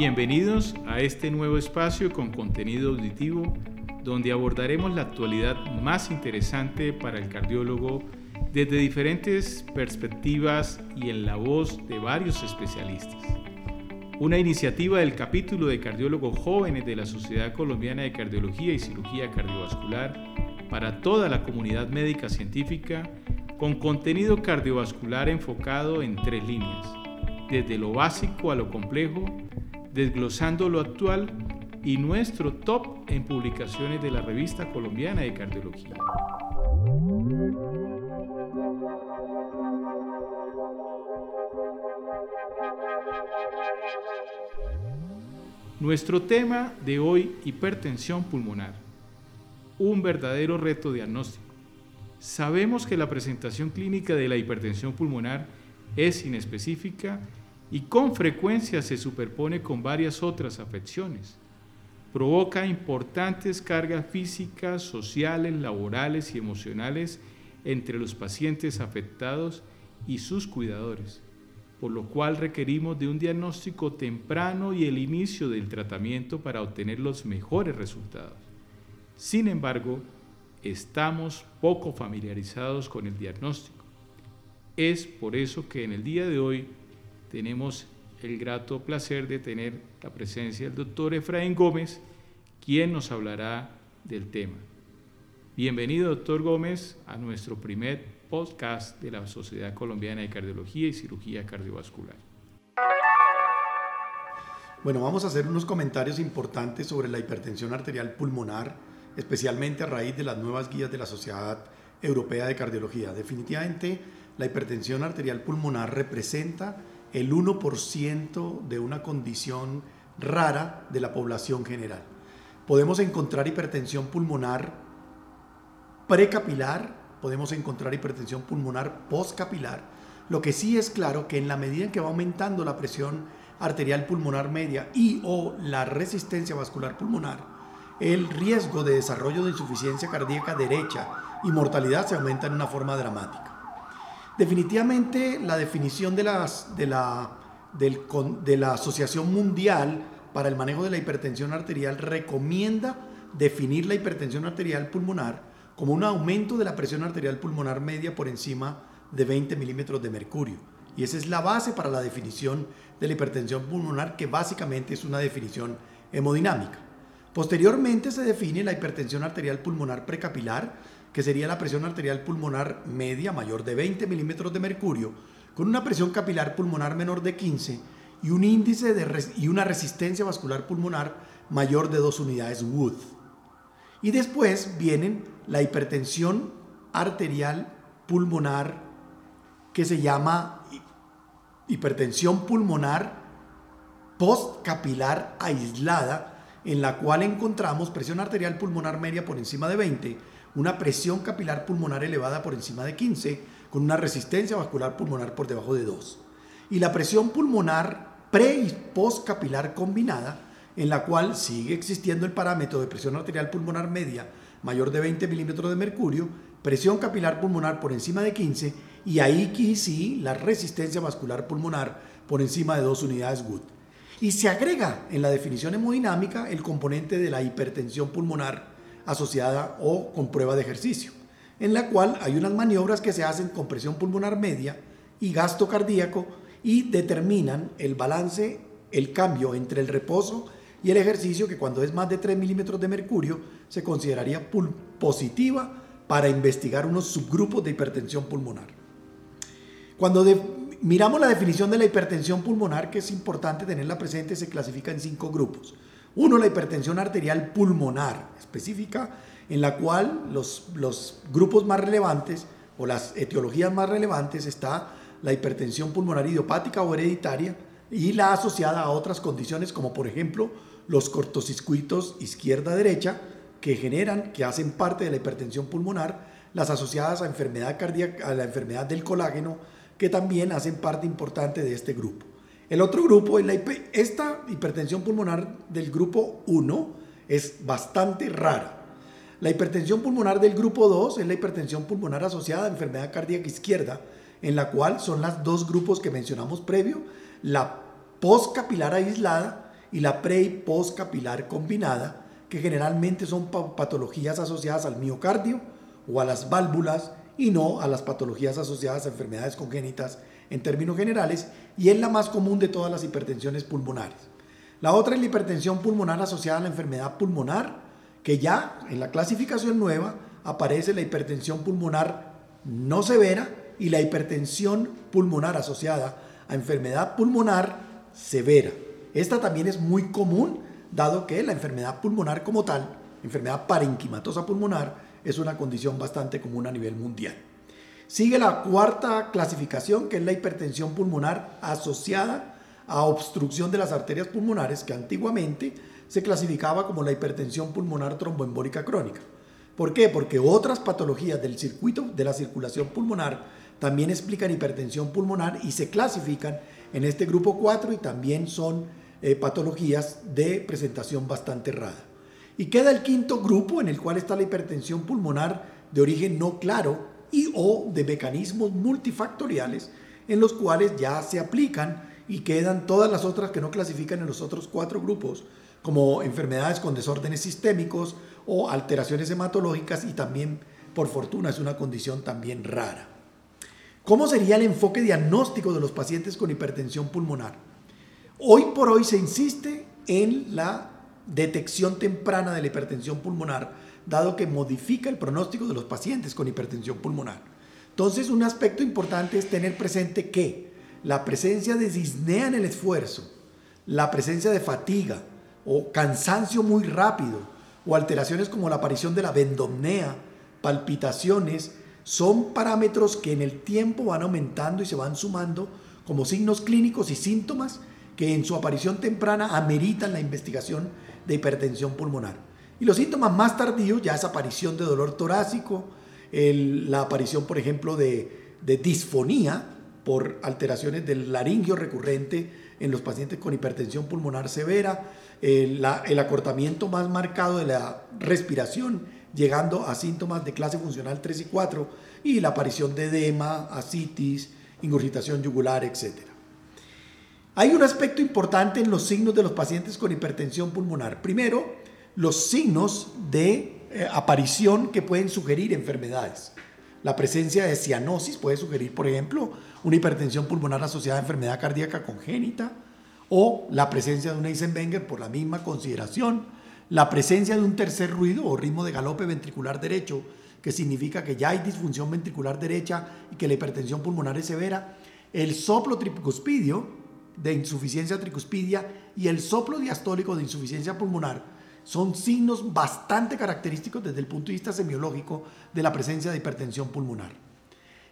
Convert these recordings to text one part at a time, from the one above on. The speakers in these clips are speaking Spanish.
Bienvenidos a este nuevo espacio con contenido auditivo donde abordaremos la actualidad más interesante para el cardiólogo desde diferentes perspectivas y en la voz de varios especialistas. Una iniciativa del capítulo de cardiólogos jóvenes de la Sociedad Colombiana de Cardiología y Cirugía Cardiovascular para toda la comunidad médica científica con contenido cardiovascular enfocado en tres líneas, desde lo básico a lo complejo, desglosando lo actual y nuestro top en publicaciones de la Revista Colombiana de Cardiología. Nuestro tema de hoy, hipertensión pulmonar. Un verdadero reto diagnóstico. Sabemos que la presentación clínica de la hipertensión pulmonar es inespecífica y con frecuencia se superpone con varias otras afecciones. Provoca importantes cargas físicas, sociales, laborales y emocionales entre los pacientes afectados y sus cuidadores por lo cual requerimos de un diagnóstico temprano y el inicio del tratamiento para obtener los mejores resultados. Sin embargo, estamos poco familiarizados con el diagnóstico. Es por eso que en el día de hoy tenemos el grato placer de tener la presencia del doctor Efraín Gómez, quien nos hablará del tema. Bienvenido, doctor Gómez, a nuestro primer podcast de la Sociedad Colombiana de Cardiología y Cirugía Cardiovascular. Bueno, vamos a hacer unos comentarios importantes sobre la hipertensión arterial pulmonar, especialmente a raíz de las nuevas guías de la Sociedad Europea de Cardiología. Definitivamente, la hipertensión arterial pulmonar representa el 1% de una condición rara de la población general. Podemos encontrar hipertensión pulmonar precapilar podemos encontrar hipertensión pulmonar postcapilar. Lo que sí es claro que en la medida en que va aumentando la presión arterial pulmonar media y o la resistencia vascular pulmonar, el riesgo de desarrollo de insuficiencia cardíaca derecha y mortalidad se aumenta en una forma dramática. Definitivamente la definición de, las, de, la, de la Asociación Mundial para el Manejo de la Hipertensión Arterial recomienda definir la hipertensión arterial pulmonar como un aumento de la presión arterial pulmonar media por encima de 20 milímetros de mercurio. Y esa es la base para la definición de la hipertensión pulmonar, que básicamente es una definición hemodinámica. Posteriormente se define la hipertensión arterial pulmonar precapilar, que sería la presión arterial pulmonar media mayor de 20 milímetros de mercurio, con una presión capilar pulmonar menor de 15 y un índice de y una resistencia vascular pulmonar mayor de 2 unidades Wood. Y después vienen la hipertensión arterial pulmonar que se llama hipertensión pulmonar postcapilar aislada, en la cual encontramos presión arterial pulmonar media por encima de 20, una presión capilar pulmonar elevada por encima de 15, con una resistencia vascular pulmonar por debajo de 2. Y la presión pulmonar pre y postcapilar combinada, en la cual sigue existiendo el parámetro de presión arterial pulmonar media mayor de 20 milímetros de mercurio, presión capilar pulmonar por encima de 15 y ahí sí la resistencia vascular pulmonar por encima de 2 unidades Wood. Y se agrega en la definición hemodinámica el componente de la hipertensión pulmonar asociada o con prueba de ejercicio, en la cual hay unas maniobras que se hacen con presión pulmonar media y gasto cardíaco y determinan el balance, el cambio entre el reposo y el ejercicio que cuando es más de 3 milímetros de mercurio se consideraría positiva para investigar unos subgrupos de hipertensión pulmonar. Cuando miramos la definición de la hipertensión pulmonar, que es importante tenerla presente, se clasifica en cinco grupos. Uno, la hipertensión arterial pulmonar, específica, en la cual los, los grupos más relevantes o las etiologías más relevantes está la hipertensión pulmonar idiopática o hereditaria y la asociada a otras condiciones como por ejemplo los cortocircuitos izquierda-derecha que generan, que hacen parte de la hipertensión pulmonar, las asociadas a enfermedad cardíaca, a la enfermedad del colágeno, que también hacen parte importante de este grupo. El otro grupo, es la, esta hipertensión pulmonar del grupo 1 es bastante rara. La hipertensión pulmonar del grupo 2 es la hipertensión pulmonar asociada a enfermedad cardíaca izquierda, en la cual son los dos grupos que mencionamos previo, la postcapilar aislada y la pre y postcapilar combinada, que generalmente son patologías asociadas al miocardio o a las válvulas y no a las patologías asociadas a enfermedades congénitas en términos generales y es la más común de todas las hipertensiones pulmonares. La otra es la hipertensión pulmonar asociada a la enfermedad pulmonar, que ya en la clasificación nueva aparece la hipertensión pulmonar no severa y la hipertensión pulmonar asociada a enfermedad pulmonar severa. Esta también es muy común, dado que la enfermedad pulmonar como tal, enfermedad parenquimatosa pulmonar, es una condición bastante común a nivel mundial. Sigue la cuarta clasificación, que es la hipertensión pulmonar asociada a obstrucción de las arterias pulmonares, que antiguamente se clasificaba como la hipertensión pulmonar tromboembólica crónica. ¿Por qué? Porque otras patologías del circuito de la circulación pulmonar también explican hipertensión pulmonar y se clasifican en este grupo 4 y también son eh, patologías de presentación bastante rara. Y queda el quinto grupo en el cual está la hipertensión pulmonar de origen no claro y o de mecanismos multifactoriales en los cuales ya se aplican y quedan todas las otras que no clasifican en los otros cuatro grupos, como enfermedades con desórdenes sistémicos, o alteraciones hematológicas y también, por fortuna, es una condición también rara. ¿Cómo sería el enfoque diagnóstico de los pacientes con hipertensión pulmonar? Hoy por hoy se insiste en la detección temprana de la hipertensión pulmonar, dado que modifica el pronóstico de los pacientes con hipertensión pulmonar. Entonces, un aspecto importante es tener presente que la presencia de disnea en el esfuerzo, la presencia de fatiga o cansancio muy rápido, o alteraciones como la aparición de la vendomnea, palpitaciones, son parámetros que en el tiempo van aumentando y se van sumando como signos clínicos y síntomas que en su aparición temprana ameritan la investigación de hipertensión pulmonar. Y los síntomas más tardíos ya es aparición de dolor torácico, la aparición, por ejemplo, de, disfonía por alteraciones del laringio recurrente en los pacientes con hipertensión pulmonar severa, el, acortamiento más marcado de la respiración, llegando a síntomas de clase funcional 3 y 4, y la aparición de edema, ascitis, ingurgitación yugular, etc. Hay un aspecto importante en los signos de los pacientes con hipertensión pulmonar. Primero, los signos de eh, aparición que pueden sugerir enfermedades. La presencia de cianosis puede sugerir, por ejemplo, una hipertensión pulmonar asociada a enfermedad cardíaca congénita, o la presencia de un Eisenmenger por la misma consideración, la presencia de un tercer ruido o ritmo de galope ventricular derecho, que significa que ya hay disfunción ventricular derecha y que la hipertensión pulmonar es severa, el soplo tricuspidio de insuficiencia tricuspidia y el soplo diastólico de insuficiencia pulmonar son signos bastante característicos desde el punto de vista semiológico de la presencia de hipertensión pulmonar.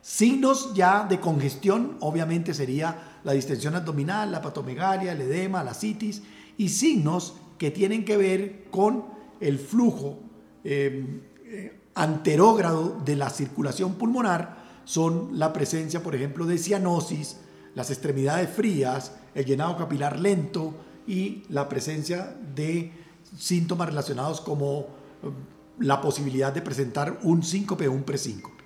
Signos ya de congestión, obviamente sería la distensión abdominal, la patomegalia, el edema, la citis, y signos que tienen que ver con el flujo em, eh, anterógrado de la circulación pulmonar, son la presencia, por ejemplo, de cianosis, las extremidades frías, el llenado capilar lento y la presencia de síntomas relacionados como em, la posibilidad de presentar un síncope o un presíncope.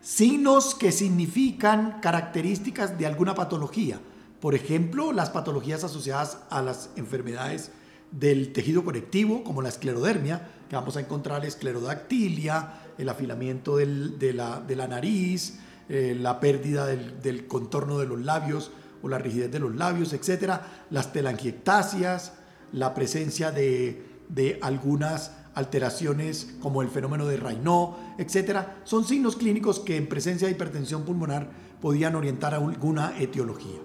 Signos que significan características de alguna patología. Por ejemplo, las patologías asociadas a las enfermedades del tejido conectivo, como la esclerodermia, que vamos a encontrar esclerodactilia, el afilamiento de, la, nariz, eh, la pérdida del, contorno de los labios o la rigidez de los labios, etc. Las telangiectasias, la presencia de, de algunas alteraciones como el fenómeno de Raynaud, etcétera, son signos clínicos que en presencia de hipertensión pulmonar podían orientar a alguna etiología.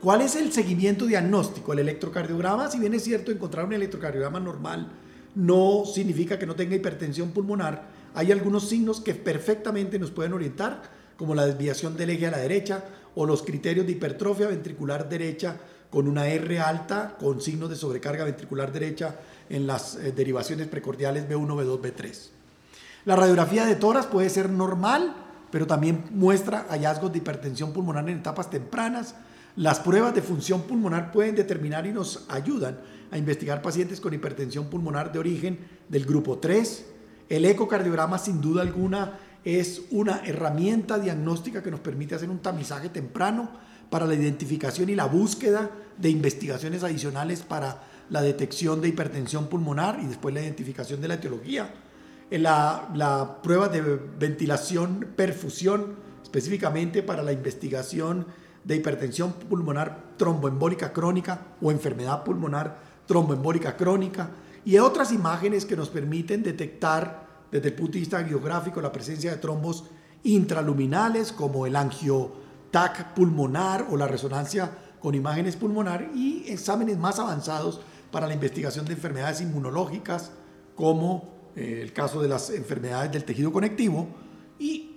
¿Cuál es el seguimiento diagnóstico? El electrocardiograma, si bien es cierto, encontrar un electrocardiograma normal no significa que no tenga hipertensión pulmonar, hay algunos signos que perfectamente nos pueden orientar, como la desviación del eje a la derecha o los criterios de hipertrofia ventricular derecha con una R alta, con signos de sobrecarga ventricular derecha en las eh, derivaciones precordiales B1, B2, B3. La radiografía de toras puede ser normal, pero también muestra hallazgos de hipertensión pulmonar en etapas tempranas. Las pruebas de función pulmonar pueden determinar y nos ayudan a investigar pacientes con hipertensión pulmonar de origen del grupo 3. El ecocardiograma sin duda alguna es una herramienta diagnóstica que nos permite hacer un tamizaje temprano para la identificación y la búsqueda de investigaciones adicionales para la detección de hipertensión pulmonar y después la identificación de la etiología. La, la prueba de ventilación perfusión, específicamente para la investigación de hipertensión pulmonar tromboembólica crónica o enfermedad pulmonar tromboembólica crónica y otras imágenes que nos permiten detectar desde el punto de vista geográfico la presencia de trombos intraluminales como el angiotac pulmonar o la resonancia con imágenes pulmonar y exámenes más avanzados para la investigación de enfermedades inmunológicas como eh, el caso de las enfermedades del tejido conectivo y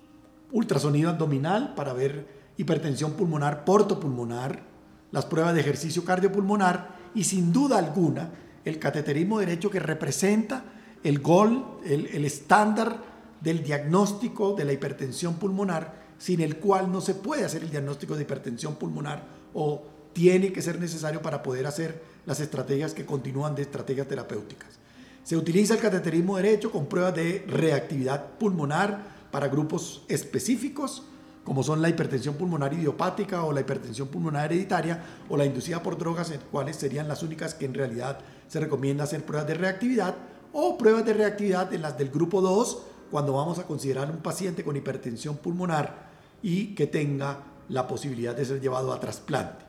ultrasonido abdominal para ver hipertensión pulmonar portopulmonar, las pruebas de ejercicio cardiopulmonar y sin duda alguna el cateterismo derecho que representa el gol, el, estándar del diagnóstico de la hipertensión pulmonar, sin el cual no se puede hacer el diagnóstico de hipertensión pulmonar o tiene que ser necesario para poder hacer las estrategias que continúan de estrategias terapéuticas. Se utiliza el cateterismo derecho con pruebas de reactividad pulmonar para grupos específicos, como son la hipertensión pulmonar idiopática o la hipertensión pulmonar hereditaria o la inducida por drogas, en cuales serían las únicas que en realidad se recomienda hacer pruebas de reactividad o pruebas de reactividad en las del grupo 2 cuando vamos a considerar un paciente con hipertensión pulmonar y que tenga la posibilidad de ser llevado a trasplante.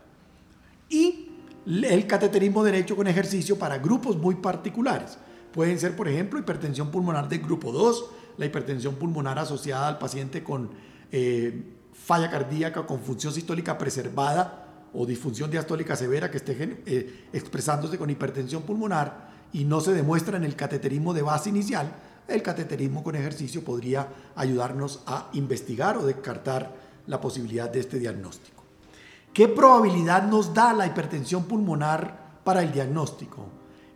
Y el cateterismo derecho con ejercicio para grupos muy particulares. Pueden ser, por ejemplo, hipertensión pulmonar del grupo 2, la hipertensión pulmonar asociada al paciente con eh, falla cardíaca, con función sistólica preservada o disfunción diastólica severa que esté eh, expresándose con hipertensión pulmonar y no se demuestra en el cateterismo de base inicial, el cateterismo con ejercicio podría ayudarnos a investigar o descartar la posibilidad de este diagnóstico. ¿Qué probabilidad nos da la hipertensión pulmonar para el diagnóstico?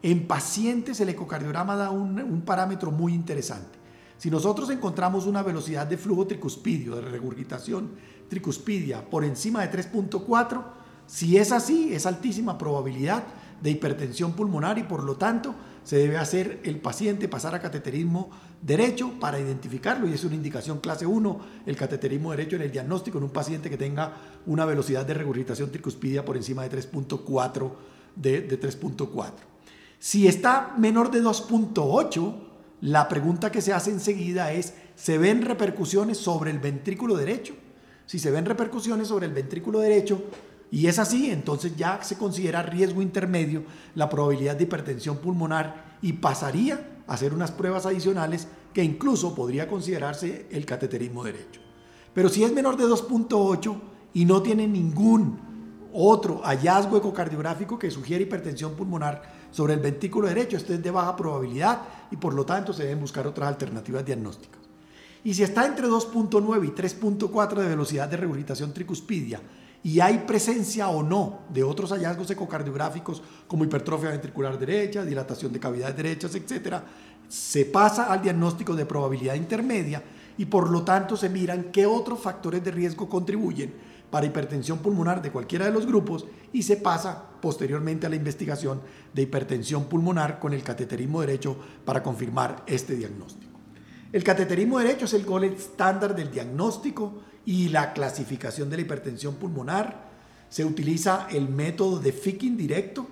En pacientes el ecocardiograma da un, parámetro muy interesante. Si nosotros encontramos una velocidad de flujo tricuspidio, de regurgitación tricuspidia por encima de 3.4, si es así, es altísima probabilidad de hipertensión pulmonar y por lo tanto se debe hacer el paciente pasar a cateterismo derecho para identificarlo y es una indicación clase 1 el cateterismo derecho en el diagnóstico en un paciente que tenga una velocidad de regurgitación tricuspidia por encima de 3.4 de, de 3.4. Si está menor de 2.8, la pregunta que se hace enseguida es, ¿se ven repercusiones sobre el ventrículo derecho? Si se ven repercusiones sobre el ventrículo derecho, y es así, entonces ya se considera riesgo intermedio la probabilidad de hipertensión pulmonar y pasaría a hacer unas pruebas adicionales que incluso podría considerarse el cateterismo derecho. Pero si es menor de 2.8 y no tiene ningún otro hallazgo ecocardiográfico que sugiere hipertensión pulmonar sobre el ventrículo derecho, este es de baja probabilidad y por lo tanto se deben buscar otras alternativas diagnósticas. Y si está entre 2.9 y 3.4 de velocidad de regurgitación tricuspidia y hay presencia o no de otros hallazgos ecocardiográficos como hipertrofia ventricular derecha, dilatación de cavidades derechas, etc., se pasa al diagnóstico de probabilidad intermedia y por lo tanto se miran qué otros factores de riesgo contribuyen para hipertensión pulmonar de cualquiera de los grupos y se pasa posteriormente a la investigación de hipertensión pulmonar con el cateterismo derecho para confirmar este diagnóstico. El cateterismo derecho es el gol estándar del diagnóstico y la clasificación de la hipertensión pulmonar. Se utiliza el método de Ficking directo.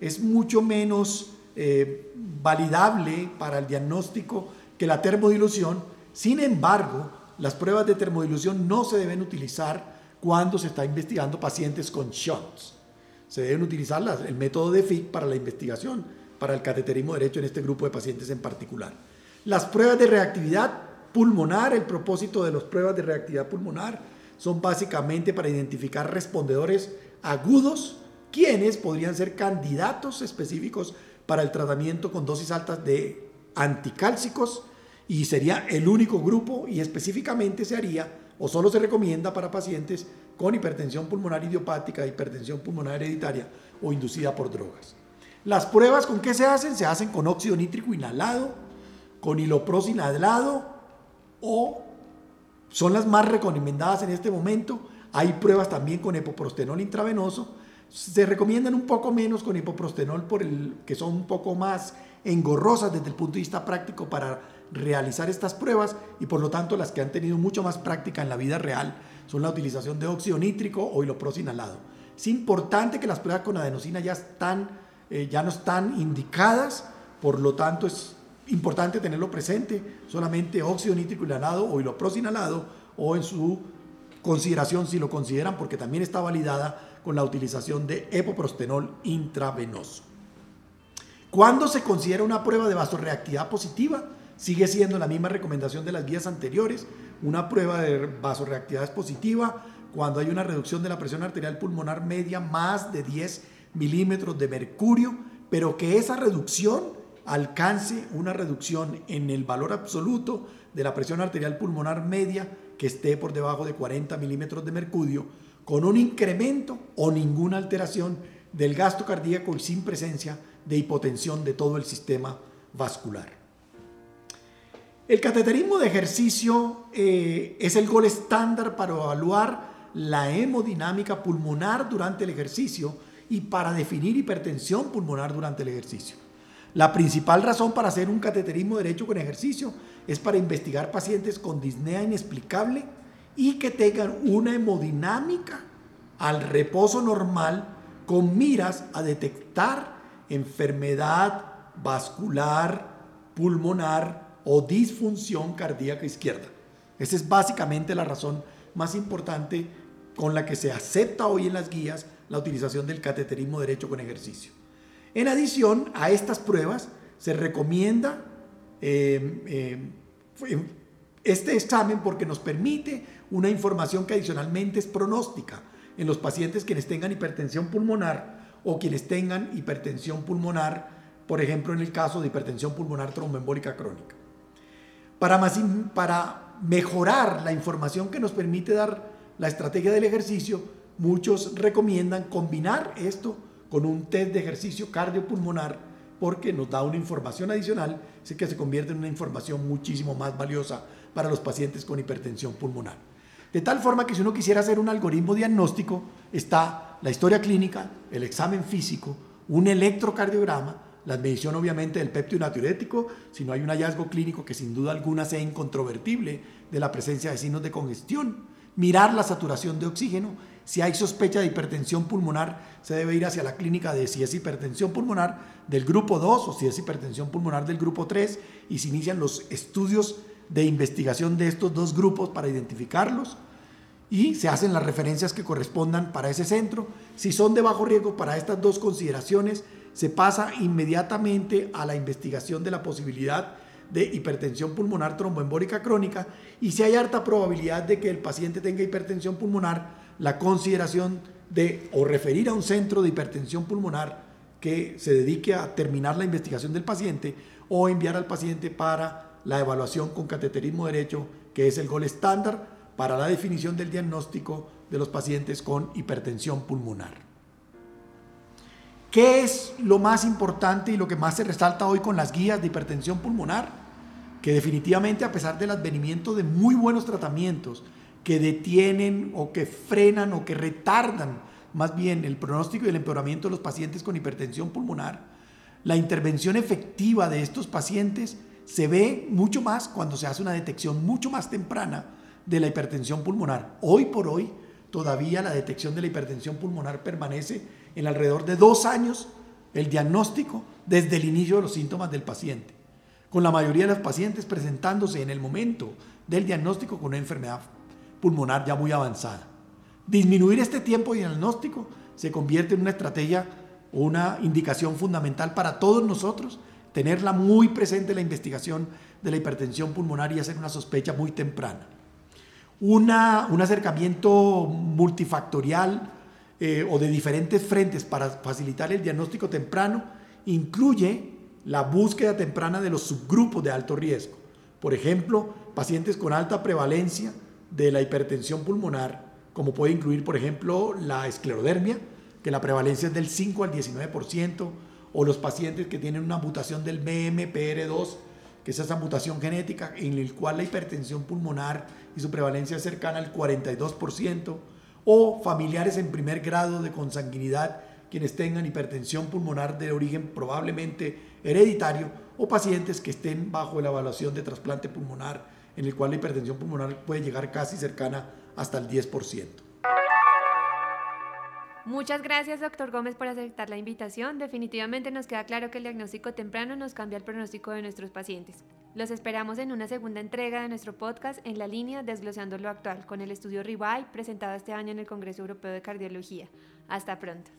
Es mucho menos eh, validable para el diagnóstico que la termodilución. Sin embargo, las pruebas de termodilución no se deben utilizar cuando se está investigando pacientes con shots. Se deben utilizar el método de FIC para la investigación, para el cateterismo derecho en este grupo de pacientes en particular. Las pruebas de reactividad pulmonar, el propósito de las pruebas de reactividad pulmonar son básicamente para identificar respondedores agudos, quienes podrían ser candidatos específicos para el tratamiento con dosis altas de anticálcicos y sería el único grupo y específicamente se haría o solo se recomienda para pacientes con hipertensión pulmonar idiopática, hipertensión pulmonar hereditaria o inducida por drogas. Las pruebas con qué se hacen? Se hacen con óxido nítrico inhalado, con hilopros inhalado o son las más recomendadas en este momento. Hay pruebas también con epoprostenol intravenoso. Se recomiendan un poco menos con hipoprostenol por el que son un poco más engorrosas desde el punto de vista práctico para realizar estas pruebas y por lo tanto las que han tenido mucho más práctica en la vida real son la utilización de óxido nítrico o hilopros inhalado. Es importante que las pruebas con adenosina ya, están, eh, ya no están indicadas, por lo tanto es importante tenerlo presente, solamente óxido nítrico inhalado o hilopros inhalado o en su consideración si lo consideran porque también está validada con la utilización de epoprostenol intravenoso. ¿Cuándo se considera una prueba de vasoreactividad positiva? Sigue siendo la misma recomendación de las guías anteriores. Una prueba de vasoreactividad es positiva cuando hay una reducción de la presión arterial pulmonar media más de 10 milímetros de mercurio, pero que esa reducción alcance una reducción en el valor absoluto de la presión arterial pulmonar media que esté por debajo de 40 milímetros de mercurio, con un incremento o ninguna alteración del gasto cardíaco y sin presencia de hipotensión de todo el sistema vascular. El cateterismo de ejercicio eh, es el gol estándar para evaluar la hemodinámica pulmonar durante el ejercicio y para definir hipertensión pulmonar durante el ejercicio. La principal razón para hacer un cateterismo derecho con ejercicio es para investigar pacientes con disnea inexplicable y que tengan una hemodinámica al reposo normal con miras a detectar enfermedad vascular, pulmonar o disfunción cardíaca izquierda. Esa es básicamente la razón más importante con la que se acepta hoy en las guías la utilización del cateterismo derecho con ejercicio. En adición a estas pruebas, se recomienda eh, eh, este examen porque nos permite una información que adicionalmente es pronóstica en los pacientes quienes tengan hipertensión pulmonar o quienes tengan hipertensión pulmonar, por ejemplo en el caso de hipertensión pulmonar tromboembólica crónica. Para, para mejorar la información que nos permite dar la estrategia del ejercicio, muchos recomiendan combinar esto con un test de ejercicio cardiopulmonar porque nos da una información adicional, sé que se convierte en una información muchísimo más valiosa para los pacientes con hipertensión pulmonar. De tal forma que si uno quisiera hacer un algoritmo diagnóstico, está la historia clínica, el examen físico, un electrocardiograma, la medición obviamente del péptido natriurético, si no hay un hallazgo clínico que sin duda alguna sea incontrovertible de la presencia de signos de congestión, mirar la saturación de oxígeno si hay sospecha de hipertensión pulmonar, se debe ir hacia la clínica de si es hipertensión pulmonar del grupo 2 o si es hipertensión pulmonar del grupo 3 y se inician los estudios de investigación de estos dos grupos para identificarlos y se hacen las referencias que correspondan para ese centro. Si son de bajo riesgo para estas dos consideraciones, se pasa inmediatamente a la investigación de la posibilidad de hipertensión pulmonar tromboembólica crónica y si hay harta probabilidad de que el paciente tenga hipertensión pulmonar, la consideración de o referir a un centro de hipertensión pulmonar que se dedique a terminar la investigación del paciente o enviar al paciente para la evaluación con cateterismo derecho, que es el gol estándar para la definición del diagnóstico de los pacientes con hipertensión pulmonar. ¿Qué es lo más importante y lo que más se resalta hoy con las guías de hipertensión pulmonar? Que definitivamente a pesar del advenimiento de muy buenos tratamientos, que detienen o que frenan o que retardan más bien el pronóstico y el empeoramiento de los pacientes con hipertensión pulmonar. La intervención efectiva de estos pacientes se ve mucho más cuando se hace una detección mucho más temprana de la hipertensión pulmonar. Hoy por hoy, todavía la detección de la hipertensión pulmonar permanece en alrededor de dos años el diagnóstico desde el inicio de los síntomas del paciente, con la mayoría de los pacientes presentándose en el momento del diagnóstico con una enfermedad pulmonar ya muy avanzada. Disminuir este tiempo de diagnóstico se convierte en una estrategia o una indicación fundamental para todos nosotros, tenerla muy presente en la investigación de la hipertensión pulmonar y hacer una sospecha muy temprana. Una, un acercamiento multifactorial eh, o de diferentes frentes para facilitar el diagnóstico temprano incluye la búsqueda temprana de los subgrupos de alto riesgo. Por ejemplo, pacientes con alta prevalencia de la hipertensión pulmonar, como puede incluir, por ejemplo, la esclerodermia, que la prevalencia es del 5 al 19%, o los pacientes que tienen una mutación del BMPR2, que es esa mutación genética en la cual la hipertensión pulmonar y su prevalencia es cercana al 42%, o familiares en primer grado de consanguinidad quienes tengan hipertensión pulmonar de origen probablemente hereditario, o pacientes que estén bajo la evaluación de trasplante pulmonar en el cual la hipertensión pulmonar puede llegar casi cercana hasta el 10%. Muchas gracias, doctor Gómez, por aceptar la invitación. Definitivamente nos queda claro que el diagnóstico temprano nos cambia el pronóstico de nuestros pacientes. Los esperamos en una segunda entrega de nuestro podcast en la línea Desglosando lo Actual, con el estudio RIVAI presentado este año en el Congreso Europeo de Cardiología. Hasta pronto.